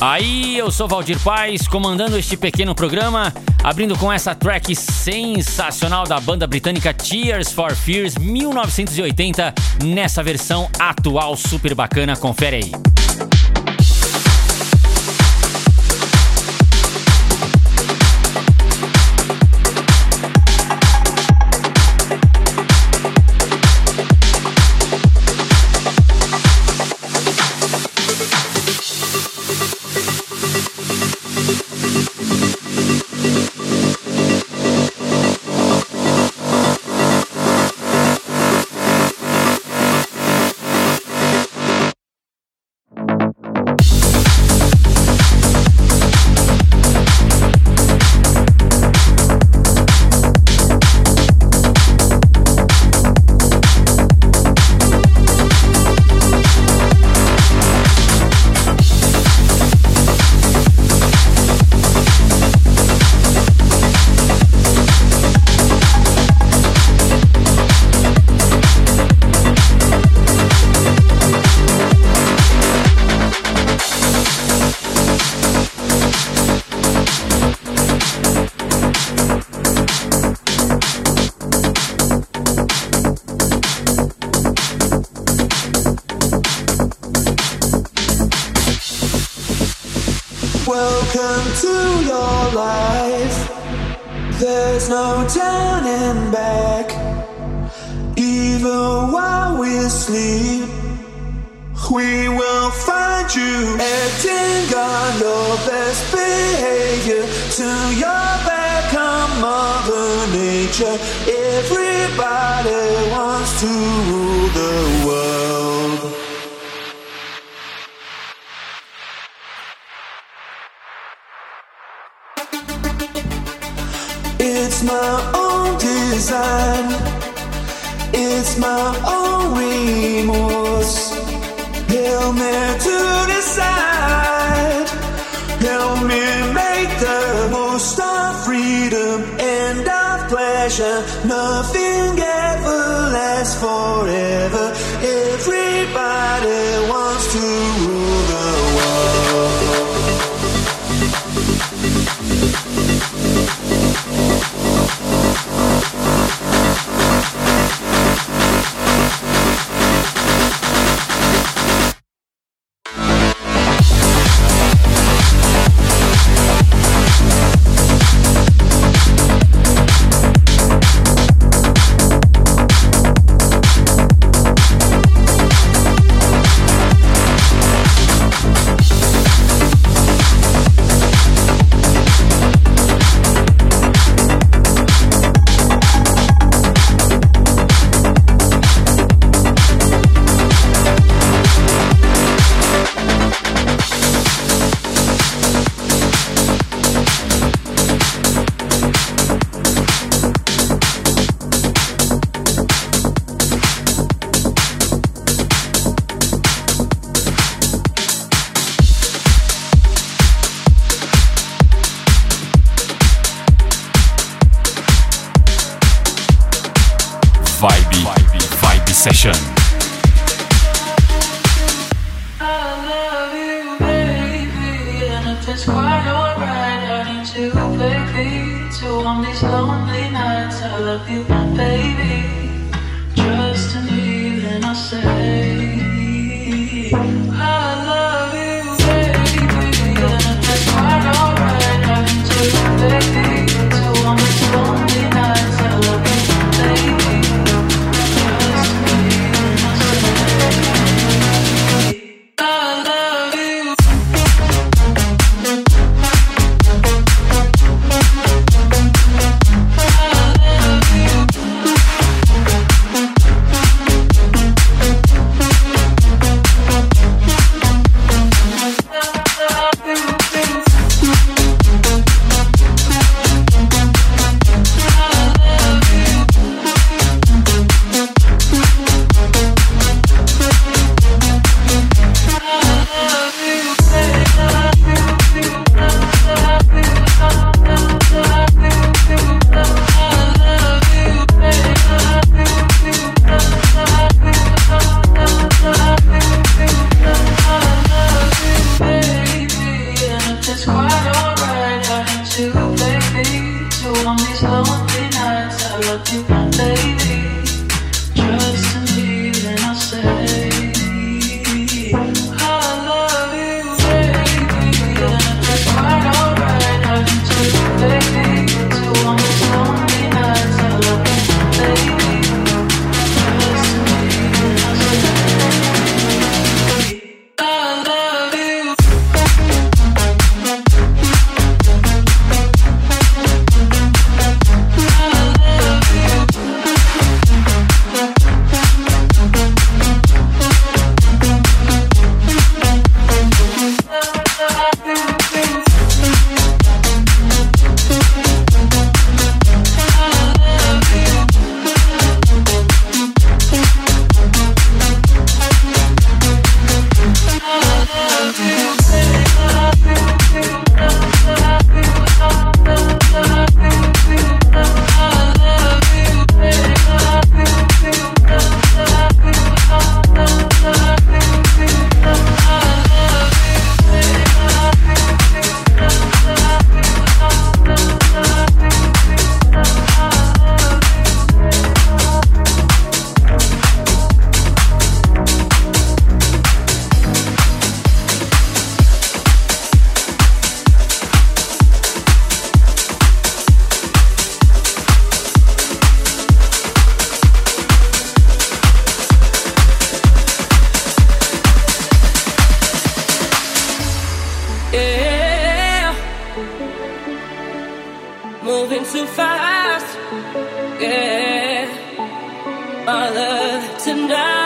Aí, eu sou Valdir Paz, comandando este pequeno programa, abrindo com essa track sensacional da banda britânica Tears for Fears 1980, nessa versão atual super bacana, confere aí. Welcome to your life. There's no turning back. Even while we sleep, we will find you acting on your best behavior. To your back on Mother Nature. Everybody wants to rule the my own design, it's my own remorse. Help me to decide, help me make the most of freedom and of pleasure. Nothing ever lasts forever. Everybody wants to. 好了。fast. Yeah, our love tonight.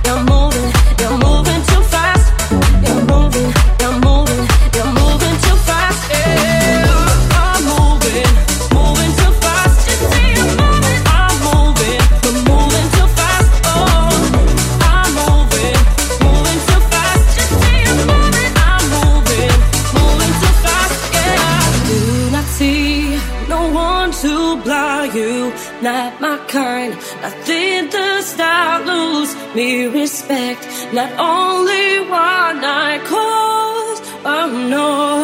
not only one I cause, oh no.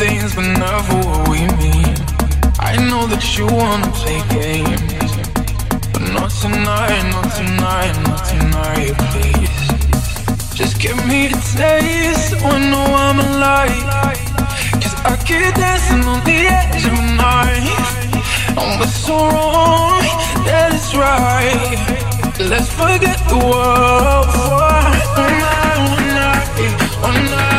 things, but never what we mean. I know that you wanna play games, but not tonight, not tonight, not tonight, please. Just give me a taste, so I know I'm alive. Cause I keep dancing on the edge of a knife. And what's so wrong, that is right. Let's forget the world for one night, one night, one night.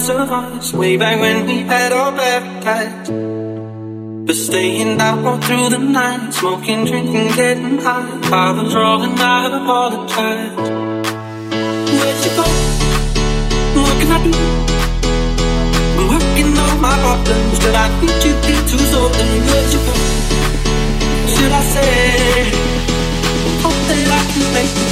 Silhouettes of us way back when we had our paradise. But staying out all through the night, smoking, drinking, getting high. I was wrong and I apologize. Where'd you go? What can I do? I'm working on my problems, but I need you here too. So then where'd you go? Should I say? Hope that I can make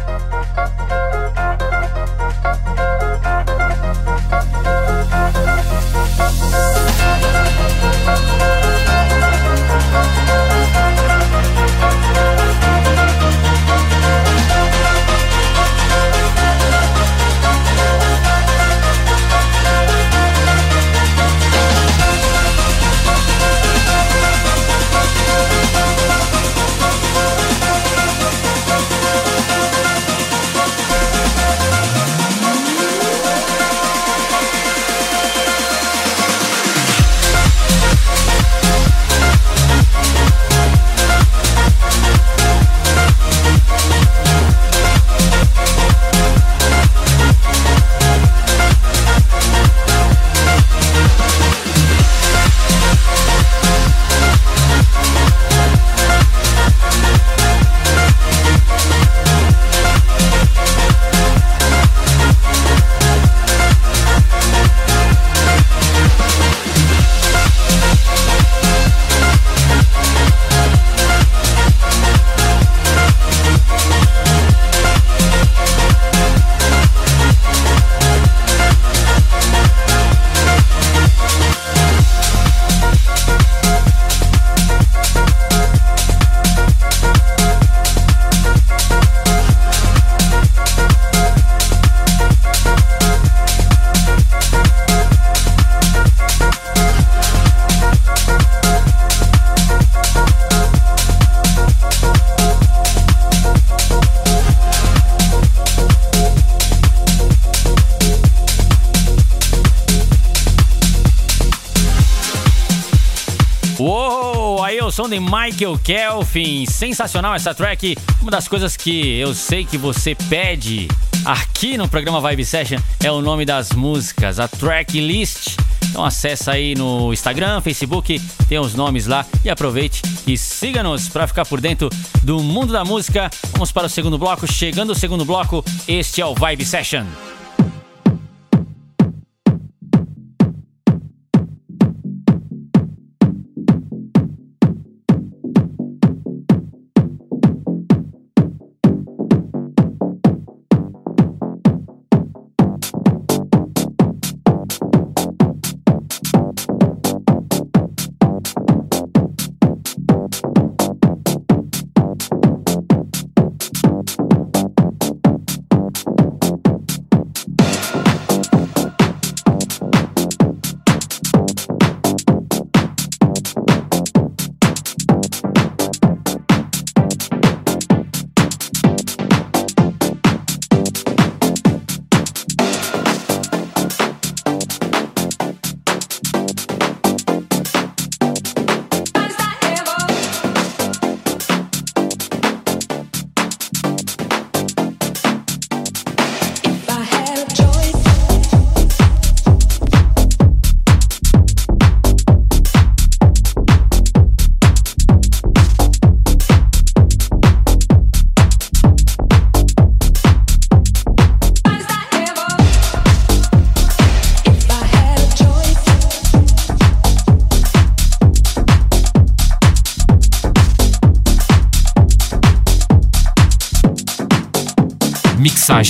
Michael Kelvin. Sensacional essa track. Uma das coisas que eu sei que você pede aqui no programa Vibe Session é o nome das músicas, a track list. Então acessa aí no Instagram, Facebook, tem os nomes lá e aproveite e siga-nos para ficar por dentro do mundo da música. Vamos para o segundo bloco. Chegando o segundo bloco, este é o Vibe Session.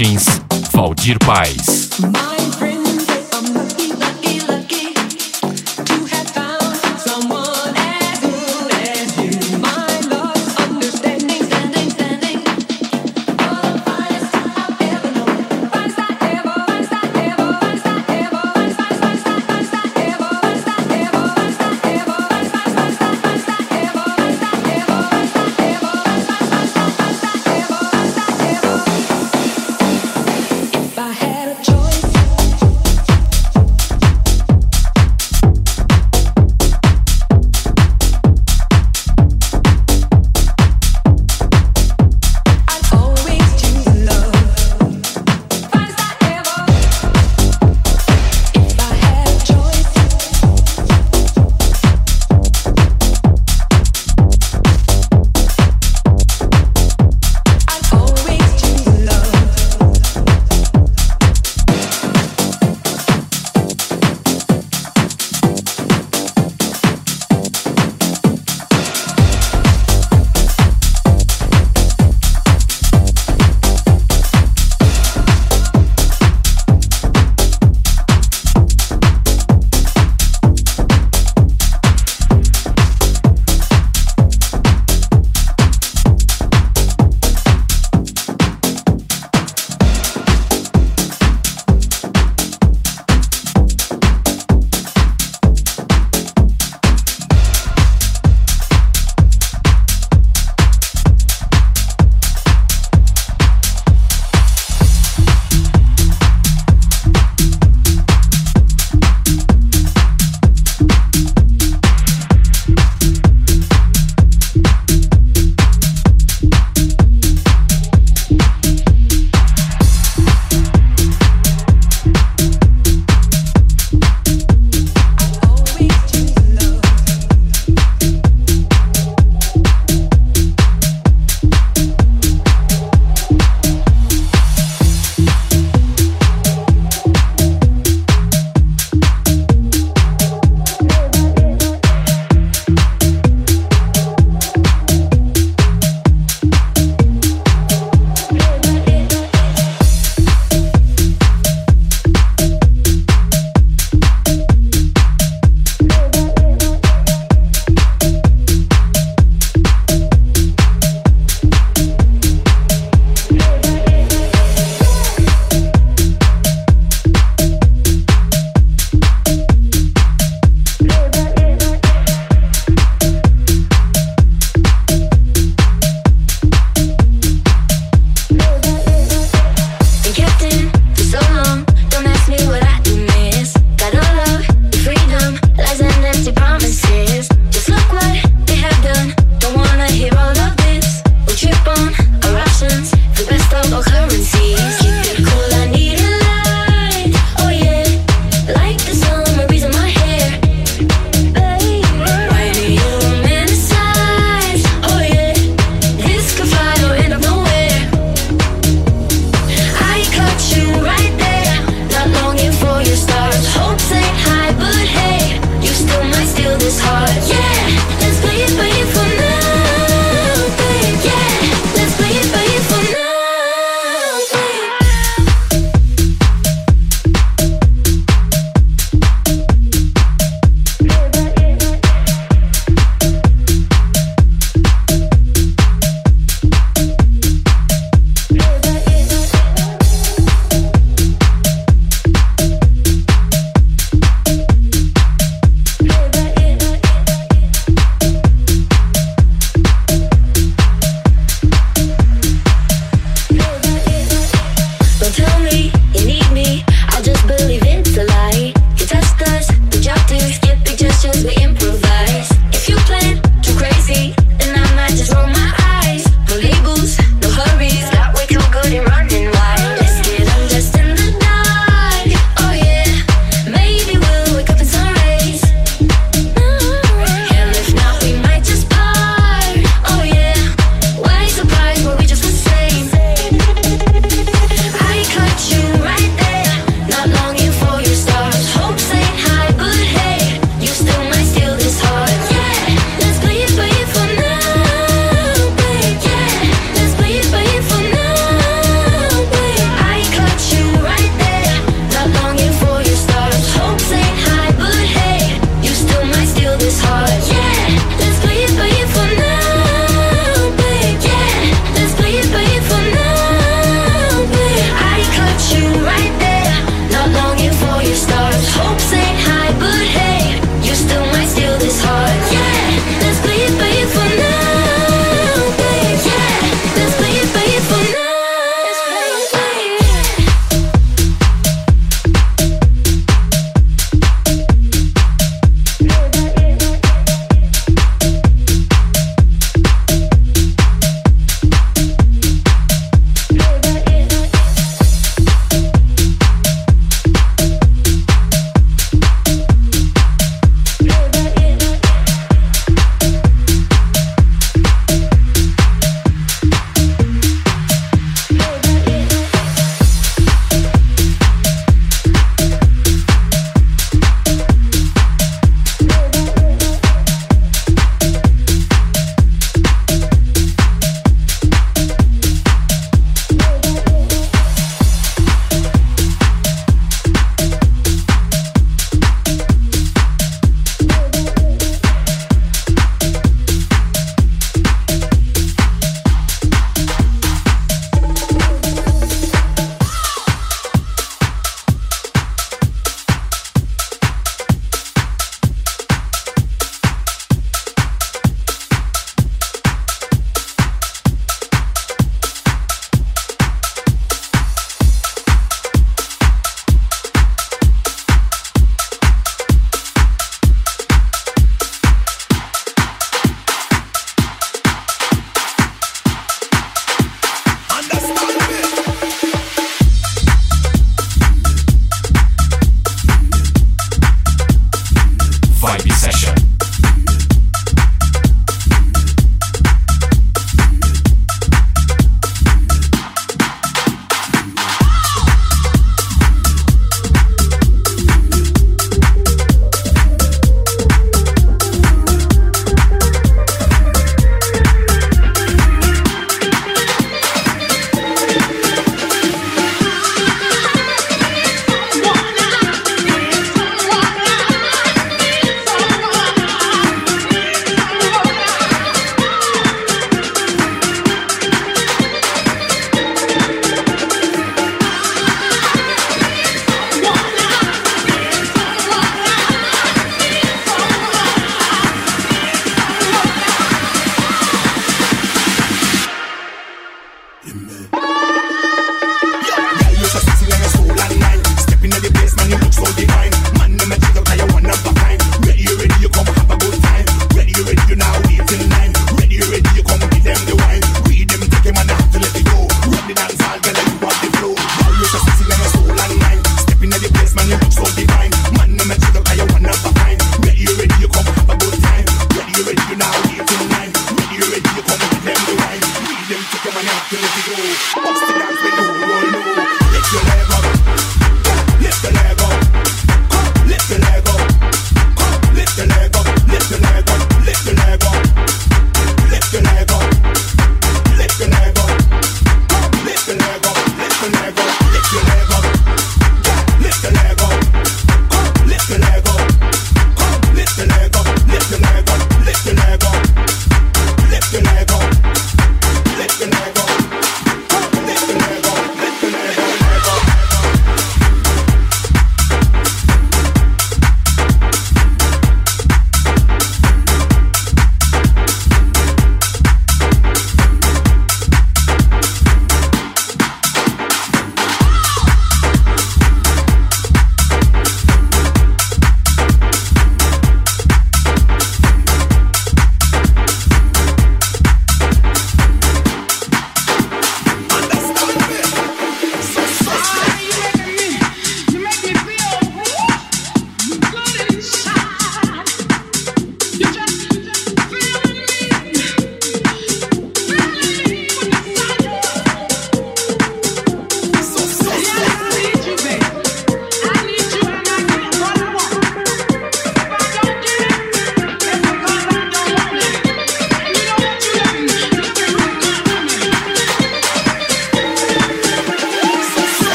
Mixagens Valdir Paz.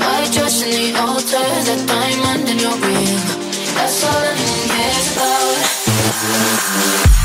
I trust in the altar, that diamond in your ring? That's all I cares about.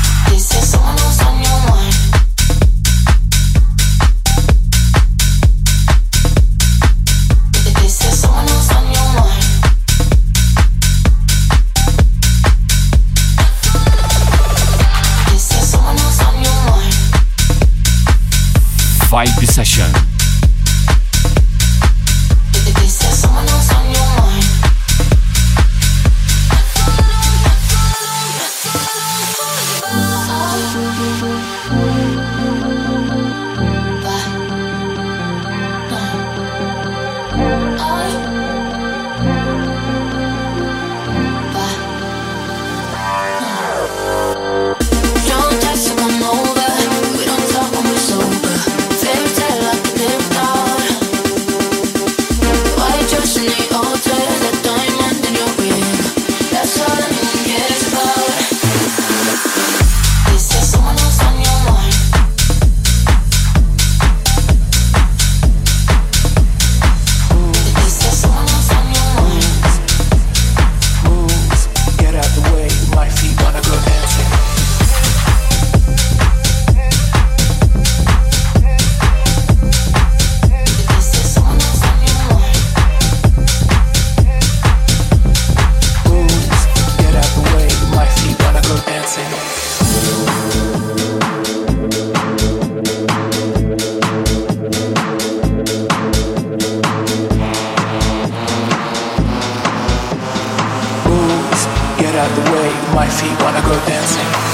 out the way, my feet wanna go dancing.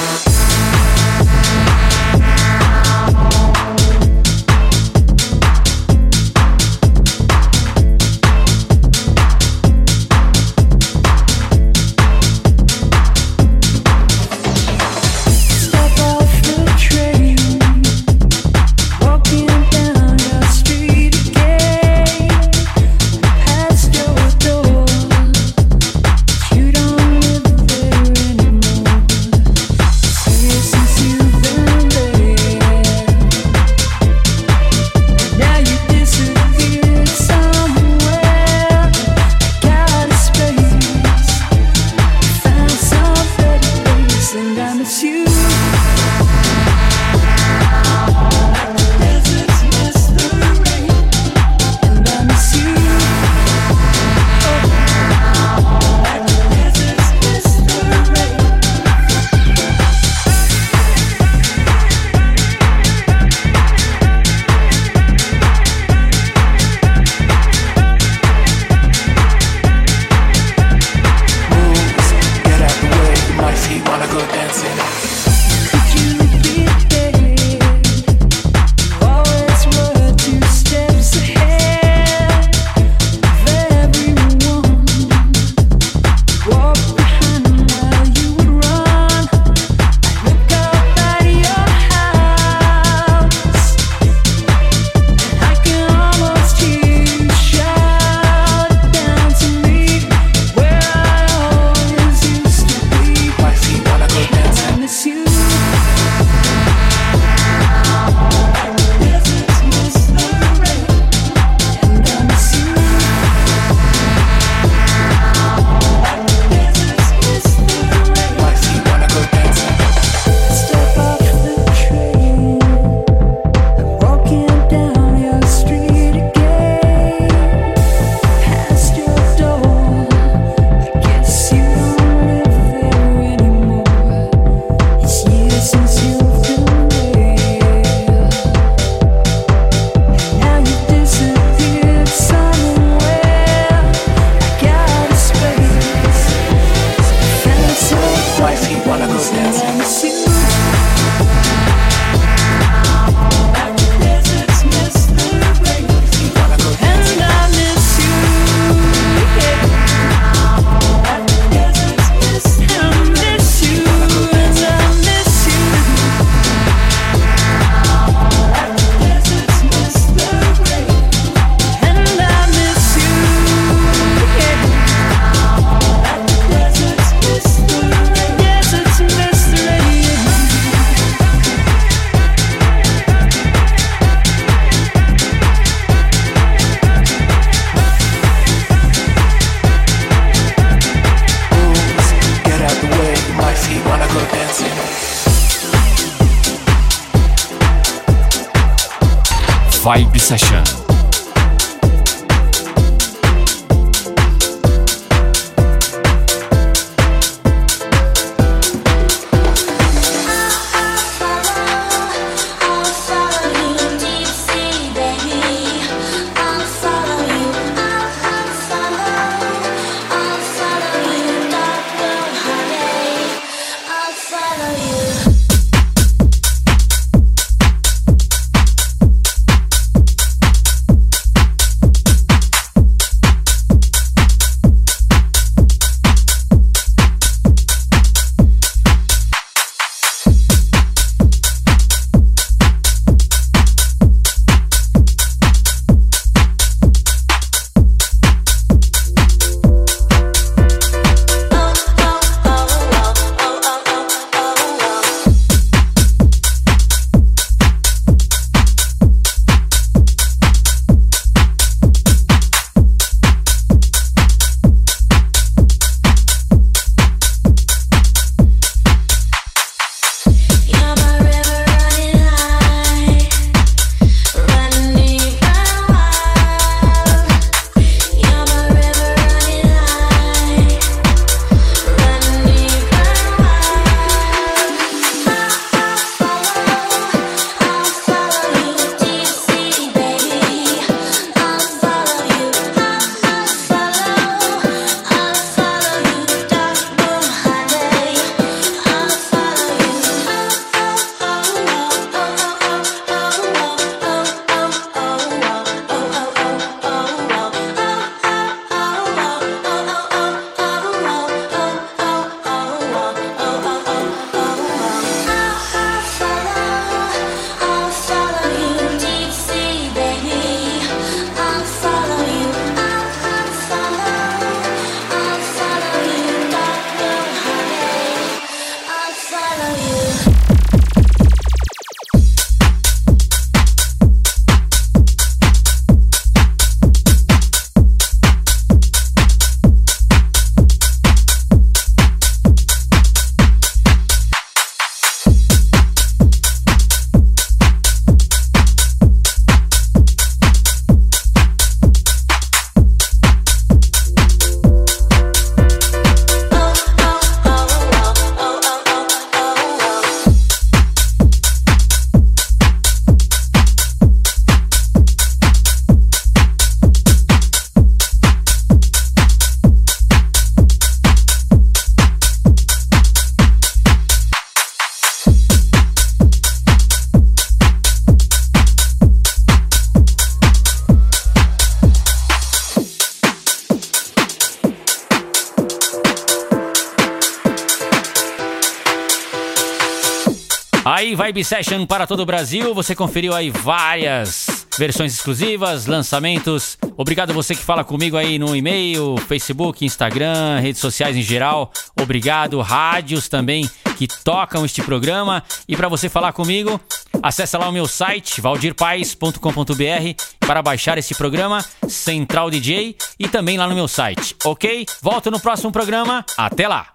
Vibe Session para todo o Brasil. Você conferiu aí várias versões exclusivas, lançamentos. Obrigado você que fala comigo aí no e-mail, Facebook, Instagram, redes sociais em geral. Obrigado, rádios também que tocam este programa. E para você falar comigo, acessa lá o meu site valdirpaes.com.br para baixar esse programa Central DJ e também lá no meu site, ok? Volto no próximo programa. Até lá.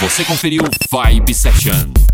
Você conferiu Vibe Session.